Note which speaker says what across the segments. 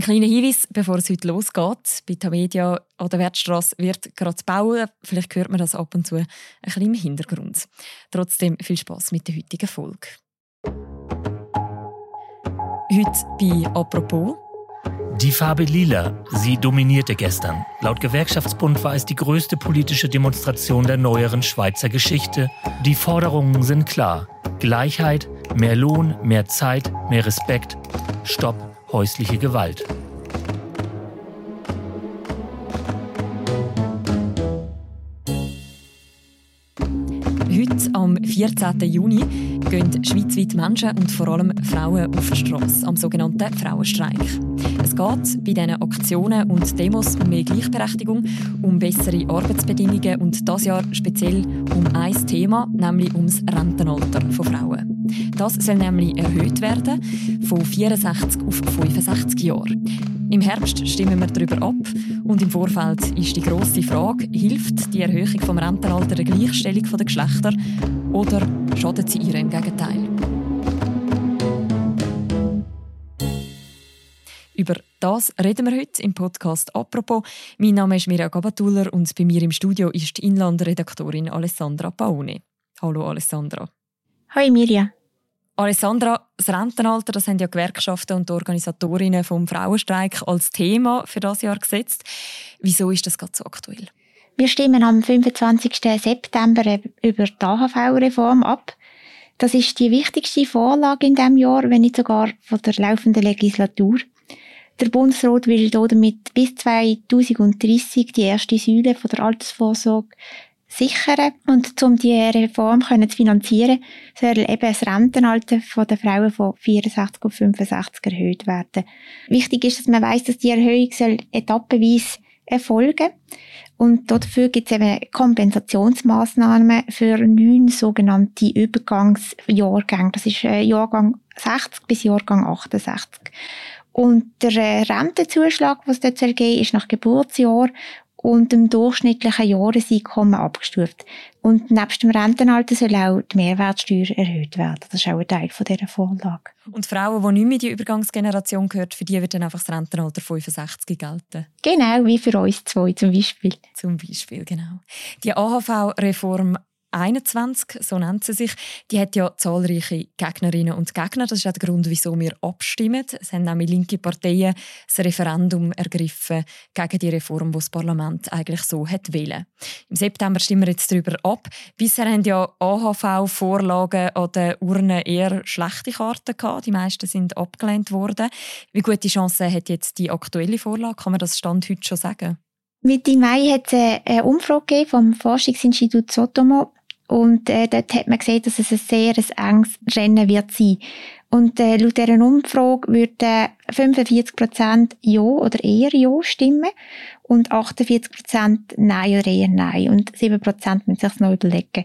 Speaker 1: Ein kleiner Hinweis, bevor es heute losgeht. Bei Tamedia an der Wertstrasse wird gerade bauen. Vielleicht hört man das ab und zu ein bisschen im Hintergrund. Trotzdem viel Spaß mit der heutigen Folge. Heute bei «Apropos»
Speaker 2: Die Farbe Lila, sie dominierte gestern. Laut Gewerkschaftsbund war es die größte politische Demonstration der neueren Schweizer Geschichte. Die Forderungen sind klar. Gleichheit, mehr Lohn, mehr Zeit, mehr Respekt. Stopp häusliche Gewalt.
Speaker 1: Heute, am 14. Juni, gehen schweizweit Menschen und vor allem Frauen auf die Straße am sogenannten Frauenstreik. Es geht bei diesen Aktionen und Demos um mehr Gleichberechtigung, um bessere Arbeitsbedingungen und das Jahr speziell um ein Thema, nämlich ums Rentenalter von Frauen. Das soll nämlich erhöht werden, von 64 auf 65 Jahre. Im Herbst stimmen wir darüber ab und im Vorfeld ist die grosse Frage, hilft die Erhöhung vom Rentenalter der Gleichstellung der Geschlechter oder schadet sie ihr im Gegenteil? Über das reden wir heute im Podcast «Apropos». Mein Name ist Mirja Gabatuller und bei mir im Studio ist die Inlandredaktorin Alessandra Paone. Hallo Alessandra.
Speaker 3: Hallo Mirja.
Speaker 1: Alessandra, das Rentenalter, das haben ja Gewerkschaften und Organisatorinnen vom Frauenstreik als Thema für das Jahr gesetzt. Wieso ist das gerade so aktuell?
Speaker 3: Wir stimmen am 25. September über die AHV-Reform ab. Das ist die wichtigste Vorlage in diesem Jahr, wenn nicht sogar von der laufenden Legislatur. Der Bundesrat will damit bis 2030 die erste Säule von der Altersvorsorge sichern. Und um diese Reform zu finanzieren, soll eben das Rentenalter der Frauen von 64 auf 65 erhöht werden. Wichtig ist, dass man weiß, dass die Erhöhung soll etappenweise erfolgen und dafür gibt es eben Kompensationsmaßnahmen für neun sogenannte Übergangsjahrgänge. Das ist äh, Jahrgang 60 bis Jahrgang 68. Und der äh, Rentenzuschlag, was dort geben soll, ist nach Geburtsjahr und dem durchschnittlichen Jahreseinkommen abgestuft. Und nebst dem Rentenalter soll auch die Mehrwertsteuer erhöht werden. Das ist auch ein Teil von dieser Vorlage.
Speaker 1: Und Frauen, die nicht mehr in die Übergangsgeneration gehört, für die wird dann einfach das Rentenalter 65 gelten?
Speaker 3: Genau, wie für uns zwei zum Beispiel.
Speaker 1: Zum Beispiel, genau. Die AHV-Reform 21, so nennt sie sich, die hat ja zahlreiche Gegnerinnen und Gegner. Das ist auch der Grund, wieso wir abstimmen. Es haben nämlich linke Parteien das Referendum ergriffen gegen die Reform, die das Parlament eigentlich so hat wollen. Im September stimmen wir jetzt darüber ab. Bisher haben ja AHV-Vorlagen an den Urnen eher schlechte Karten gehabt. Die meisten sind abgelehnt worden. Wie gute Chancen hat jetzt die aktuelle Vorlage? Kann man das Stand heute schon sagen?
Speaker 3: Mitte Mai hat es eine Umfrage vom Forschungsinstitut Sotomo und äh, dort hat man gesehen, dass es ein sehr ein enges Rennen wird sein. Und äh, laut dieser Umfrage würden 45% Ja oder eher Ja stimmen und 48% Nein oder eher Nein. Und 7% müssen sich noch überlegen.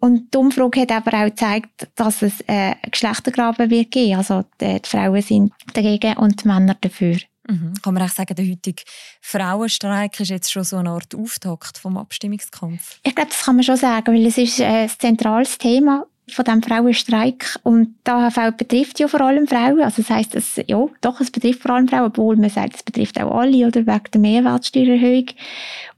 Speaker 3: Und die Umfrage hat aber auch gezeigt, dass es äh, Geschlechtergraben wird geben. Also die, die Frauen sind dagegen und die Männer dafür.
Speaker 1: Mhm. Kann man auch sagen, der heutige Frauenstreik ist jetzt schon so eine Art Auftakt vom Abstimmungskampf?
Speaker 3: Ich glaube, das kann man schon sagen, weil es ist ein zentrales Thema von dem Frauenstreik und die AHV betrifft ja vor allem Frauen, also das heisst, es, ja, doch, es betrifft vor allem Frauen, obwohl man sagt, es betrifft auch alle oder wegen der Mehrwertsteuererhöhung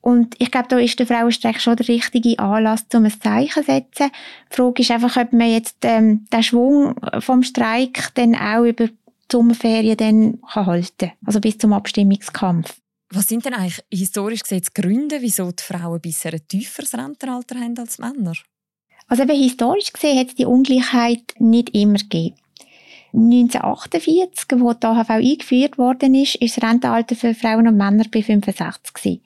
Speaker 3: und ich glaube, da ist der Frauenstreik schon der richtige Anlass, um ein Zeichen zu setzen. Die Frage ist einfach, ob man jetzt ähm, den Schwung vom Streik dann auch über Sommerferien dann halten kann. Also bis zum Abstimmungskampf.
Speaker 1: Was sind denn eigentlich historisch gesehen die Gründe, wieso die Frauen bisher ein tieferes Rentenalter haben als Männer?
Speaker 3: Also eben historisch gesehen hat es die Ungleichheit nicht immer gegeben. 1948, wo die AHV eingeführt worden ist, ist das Rentenalter für Frauen und Männer bei 65 gewesen.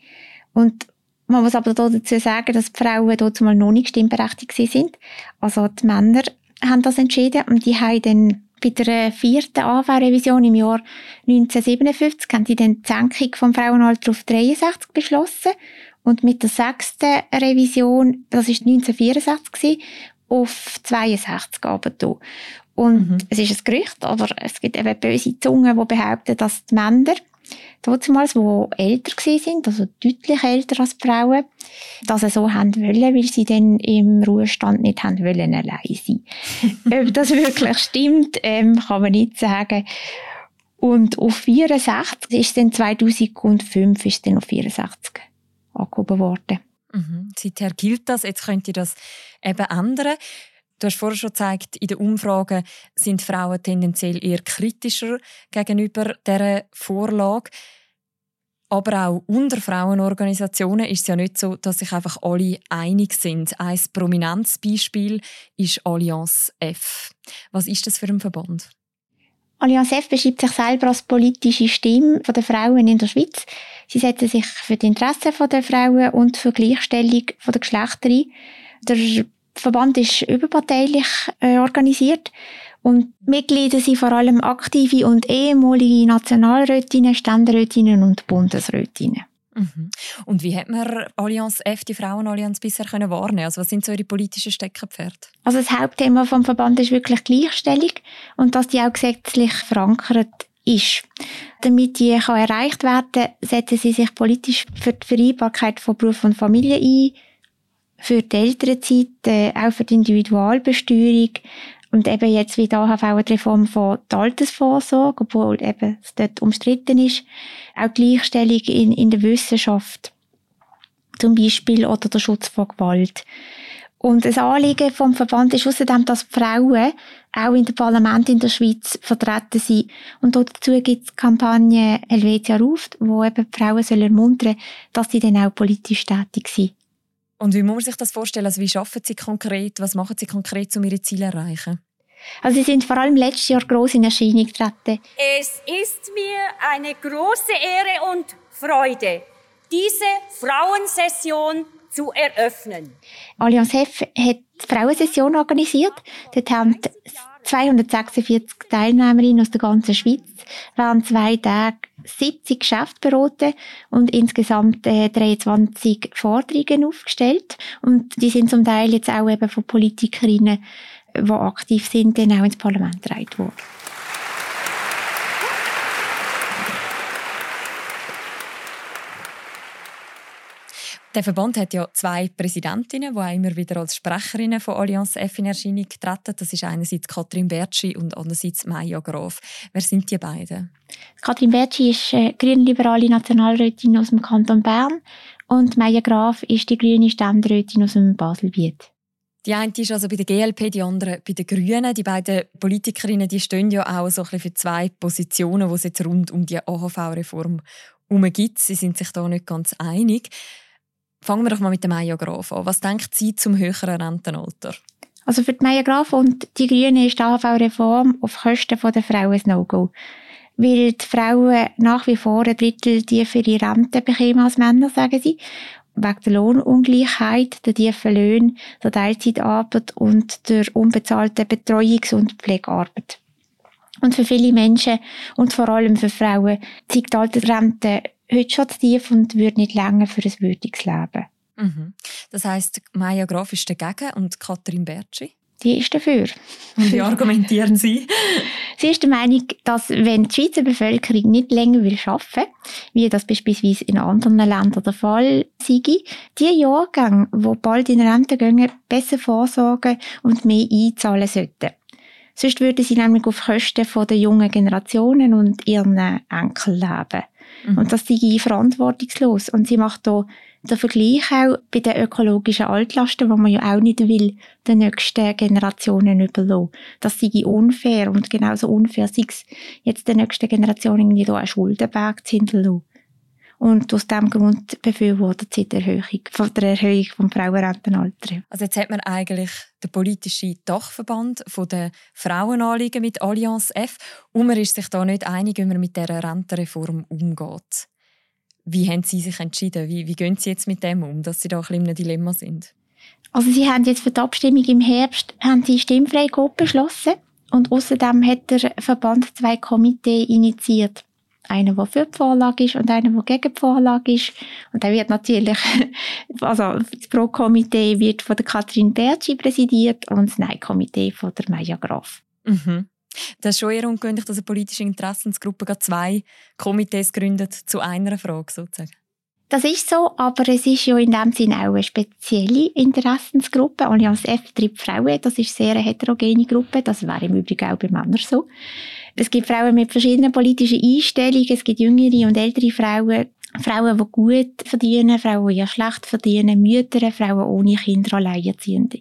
Speaker 3: Und man muss aber dazu sagen, dass die Frauen dort mal noch nicht stimmberechtigt sind. Also die Männer haben das entschieden und die haben dann bei der vierten AV-Revision im Jahr 1957 haben die dann die Senkung vom Frauenalter auf 63 beschlossen und mit der sechsten Revision, das ist 1964 gewesen, auf 62 runter. Und mhm. es ist ein Gerücht, aber es gibt eben böse Zungen, die behaupten, dass die Männer damals, die älter sind, also deutlich älter als die Frauen, das sie so haben wollen, weil sie dann im Ruhestand nicht haben wollen allein sein. Ob das wirklich stimmt, ähm, kann man nicht sagen. Und auf 64 ist dann 2005 ist dann auf 64 angehoben worden.
Speaker 1: Mhm. Seither gilt das. Jetzt könnt ihr das eben ändern. Du hast vorher schon gezeigt, in den Umfragen sind Frauen tendenziell eher kritischer gegenüber dieser Vorlage. Aber auch unter Frauenorganisationen ist es ja nicht so, dass sich einfach alle einig sind. Ein prominentes Beispiel ist Allianz F. Was ist das für ein Verband?
Speaker 3: Allianz F beschreibt sich selber als politische Stimme der Frauen in der Schweiz. Sie setzen sich für die Interessen der Frauen und für die Gleichstellung der Geschlechter ein. Der Verband ist überparteilich äh, organisiert und Mitglieder sind vor allem aktive und ehemalige Nationalrätinnen, Ständerätinnen und Bundesrätinnen.
Speaker 1: Mhm. Und wie hat man Allianz F, die Frauenallianz, bisher können wahrnehmen? Also was sind so ihre politischen Steckenpferde?
Speaker 3: Also das Hauptthema vom Verband ist wirklich Gleichstellung und dass die auch gesetzlich verankert ist. Damit die kann erreicht werden, setzen sie sich politisch für die Vereinbarkeit von Beruf und Familie ein, für die Elternzeit, äh, auch für die Individualbesteuerung und eben jetzt wie da AHV eine Reform von der Altersvorsorge, obwohl eben es dort umstritten ist, auch Gleichstellung in, in der Wissenschaft zum Beispiel oder der Schutz vor Gewalt. Und das Anliegen vom Verband ist außerdem, dass Frauen auch in den Parlament in der Schweiz vertreten sind. Und dazu gibt es die Kampagne Helvetia ruft, wo eben Frauen sollen ermuntern dass sie dann auch politisch tätig sind.
Speaker 1: Und wie muss man sich das vorstellen? Also wie arbeiten Sie konkret? Was machen Sie konkret, um Ihre Ziele zu erreichen?
Speaker 3: Also Sie sind vor allem letztes Jahr groß in Erscheinung getreten.
Speaker 4: Es ist mir eine große Ehre und Freude, diese Frauensession zu eröffnen.
Speaker 3: Allianz Hef hat die Frauensession organisiert. Dort haben 246 Teilnehmerinnen aus der ganzen Schweiz während zwei Tage 70 Geschäfte beraten und insgesamt äh, 23 Forderungen aufgestellt. Und die sind zum Teil jetzt auch eben von Politikerinnen, die aktiv sind, dann auch ins Parlament getragen worden.
Speaker 1: Der Verband hat ja zwei Präsidentinnen, die auch immer wieder als Sprecherinnen von Allianz F in Erscheinung treten. Das ist einerseits Katrin Bertschi und andererseits Maja Graf. Wer sind die beiden?
Speaker 3: Katrin Bertschi ist äh, grünliberale Nationalrätin aus dem Kanton Bern und Maja Graf ist die grüne Ständerätin aus dem Baselbiet.
Speaker 1: Die eine ist also bei der GLP, die andere bei den Grünen. Die beiden Politikerinnen die stehen ja auch so ein bisschen für zwei Positionen, die es jetzt rund um die AHV-Reform herum gibt. Sie sind sich da nicht ganz einig. Fangen wir doch mal mit der Maya Graf an. Was denkt sie zum höheren Rentenalter?
Speaker 3: Also für die Maya Graf und die Grünen ist die AHV-Reform auf Kosten der Frauen ein No-Go. Weil die Frauen nach wie vor ein Drittel tiefere Rente bekommen als Männer, sagen sie. Wegen der Lohnungleichheit, der tiefen Löhne, der Teilzeitarbeit und der unbezahlten Betreuungs- und Pflegearbeit. Und für viele Menschen und vor allem für Frauen zeigt die Altersrente heute schon zu tief und würde nicht länger für ein würdiges Leben.
Speaker 1: Mhm. Das heisst, Maya Graf ist dagegen und Katrin Bertschi?
Speaker 3: Die ist dafür.
Speaker 1: Und wie argumentieren Sie?
Speaker 3: Sie ist der Meinung, dass wenn die Schweizer Bevölkerung nicht länger will arbeiten wie das beispielsweise in anderen Ländern der Fall sei, die Jahrgänge, die bald in Rente gehen, besser vorsorgen und mehr einzahlen sollten. Sonst würden sie nämlich auf Kosten der jungen Generationen und ihren Enkel leben. Mhm. Und das sei verantwortungslos. Und sie macht da den Vergleich auch bei den ökologischen Altlasten, die man ja auch nicht will, den nächsten Generationen überlassen. Das sei unfair und genauso unfair sei es jetzt den nächsten Generationen irgendwie da einen Schuldenberg zu hinterlassen. Und aus diesem Grund befürwortet sie die Erhöhung, von der Erhöhung des Frauenrentenalters.
Speaker 1: Also jetzt hat man eigentlich den politischen Dachverband von der Frauenanliegen mit Allianz F und man ist sich da nicht einig, wie man mit dieser Rentenreform umgeht. Wie haben Sie sich entschieden? Wie, wie gehen Sie jetzt mit dem um, dass Sie da ein bisschen in einem Dilemma sind?
Speaker 3: Also Sie haben jetzt für die Abstimmung im Herbst haben Sie Stimmfreigabe beschlossen und außerdem hat der Verband zwei Komitees initiiert. Einer, der für die Vorlage ist und einer, der gegen die Vorlage ist. Und der wird natürlich, also das Pro-Komitee wird von der Katrin Bertschi präsidiert und das Nein-Komitee von der Maja Graf.
Speaker 1: Mhm. Das ist schon eher ungewöhnlich, dass eine politische Interessensgruppe zwei Komitees gründet zu einer Frage sozusagen.
Speaker 3: Das ist so, aber es ist ja in dem Sinne auch eine spezielle Interessensgruppe. Allianz F betreibt Frauen, das ist sehr eine heterogene Gruppe, das wäre im Übrigen auch bei Männern so. Es gibt Frauen mit verschiedenen politischen Einstellungen, es gibt jüngere und ältere Frauen, Frauen, die gut verdienen, Frauen, die ja schlecht verdienen, Mütter, Frauen ohne Kinder, Alleinerziehende.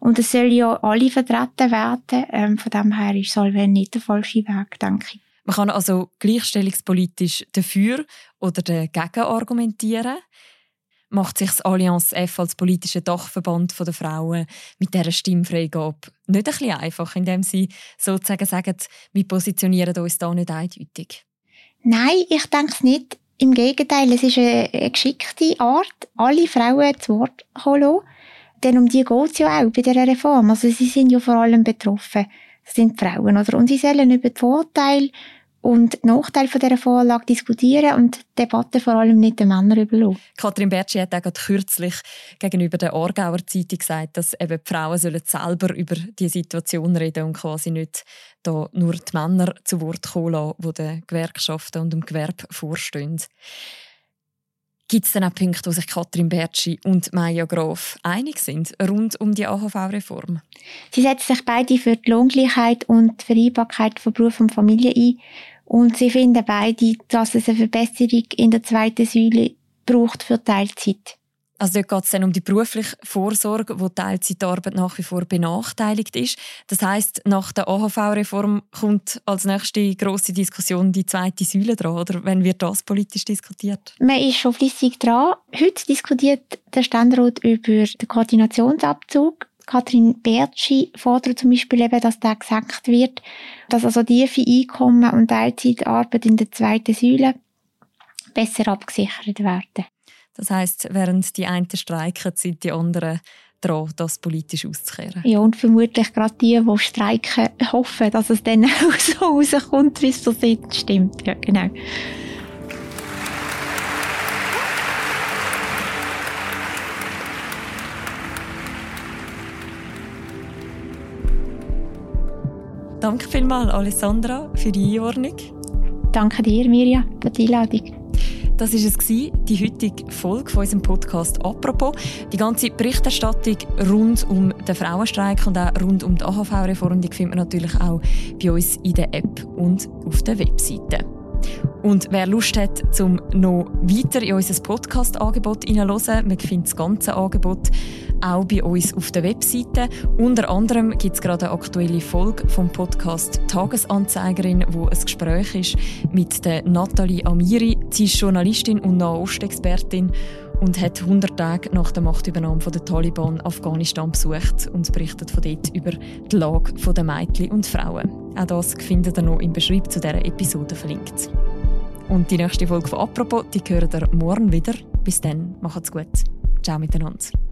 Speaker 3: Und es soll ja alle vertreten werden. Ähm, von dem her ist Solven nicht der falsche Weg, denke ich.
Speaker 1: Man kann also gleichstellungspolitisch dafür oder dagegen argumentieren. Macht sich das Allianz F als politischer Dachverband der Frauen mit dieser Stimmfreigabe nicht ein bisschen einfach, indem sie sozusagen sagen, wir positionieren uns da nicht eindeutig?
Speaker 3: Nein, ich denke es nicht. Im Gegenteil, es ist eine, geschickte Art, alle Frauen zu Wort zu lassen. Denn um die geht es ja auch bei dieser Reform. Also sie sind ja vor allem betroffen, sind Frauen. Oder? Und sie sollen über die Vorteile und Nachteile von dieser Vorlage diskutieren und die Debatte vor allem nicht den Männern überlassen.
Speaker 1: Katrin Bertschi hat auch kürzlich gegenüber der Aargauer Zeitung gesagt, dass eben die Frauen sollen selber über die Situation reden und quasi nicht da nur die Männer zu Wort kommen lassen, die den Gewerkschaften und dem Gewerbe vorstehen. Gibt es denn auch Punkte, wo sich Katrin Bertschi und Maja Graf einig sind rund um die AHV-Reform?
Speaker 3: Sie setzen sich beide für die Lohngleichheit und die Vereinbarkeit von Beruf und Familie ein und sie finden beide, dass es eine Verbesserung in der zweiten Säule braucht für Teilzeit.
Speaker 1: Also dort geht es dann um die berufliche Vorsorge, wo Teilzeitarbeit nach wie vor benachteiligt ist. Das heißt, nach der AHV-Reform kommt als nächste große Diskussion die zweite Säule dran, oder? Wenn wird das politisch diskutiert?
Speaker 3: Man ist schon flüssig dran. Heute diskutiert der Ständerat über den Koordinationsabzug. Katrin Bertschi fordert zum Beispiel eben, dass der gesagt wird, dass also tiefe Einkommen und Teilzeitarbeit in der zweiten Säule besser abgesichert werden.
Speaker 1: Das heißt, während die einen streiken, sind die anderen dran, das politisch auszukehren.
Speaker 3: Ja, und vermutlich gerade die, die streiken, hoffen, dass es dann auch so rauskommt, wie es so stimmt. Ja, genau.
Speaker 1: Danke vielmals, Alessandra, für die Einordnung.
Speaker 3: Danke dir, Mirja, für die Einladung.
Speaker 1: Das war es, die heutige Folge von unserem Podcast «Apropos». Die ganze Berichterstattung rund um den Frauenstreik und auch rund um die AHV-Reform findet man natürlich auch bei uns in der App und auf der Webseite. Und wer Lust hat, zum noch weiter in unser Podcast-Angebot hineinzuhören, man findet das ganze Angebot auch bei uns auf der Webseite. Unter anderem gibt es gerade eine aktuelle Folge vom Podcast Tagesanzeigerin, wo ein Gespräch ist mit der Nathalie Amiri. Sie ist Journalistin und Nahostexpertin und hat 100 Tage nach der Machtübernahme der Taliban Afghanistan besucht und berichtet von dort über die Lage der Mädchen und Frauen. Auch das findet ihr noch im Beschreibung zu dieser Episode verlinkt. Und die nächste Folge von «Apropos», die hören ihr morgen wieder. Bis dann, macht's gut. Ciao miteinander.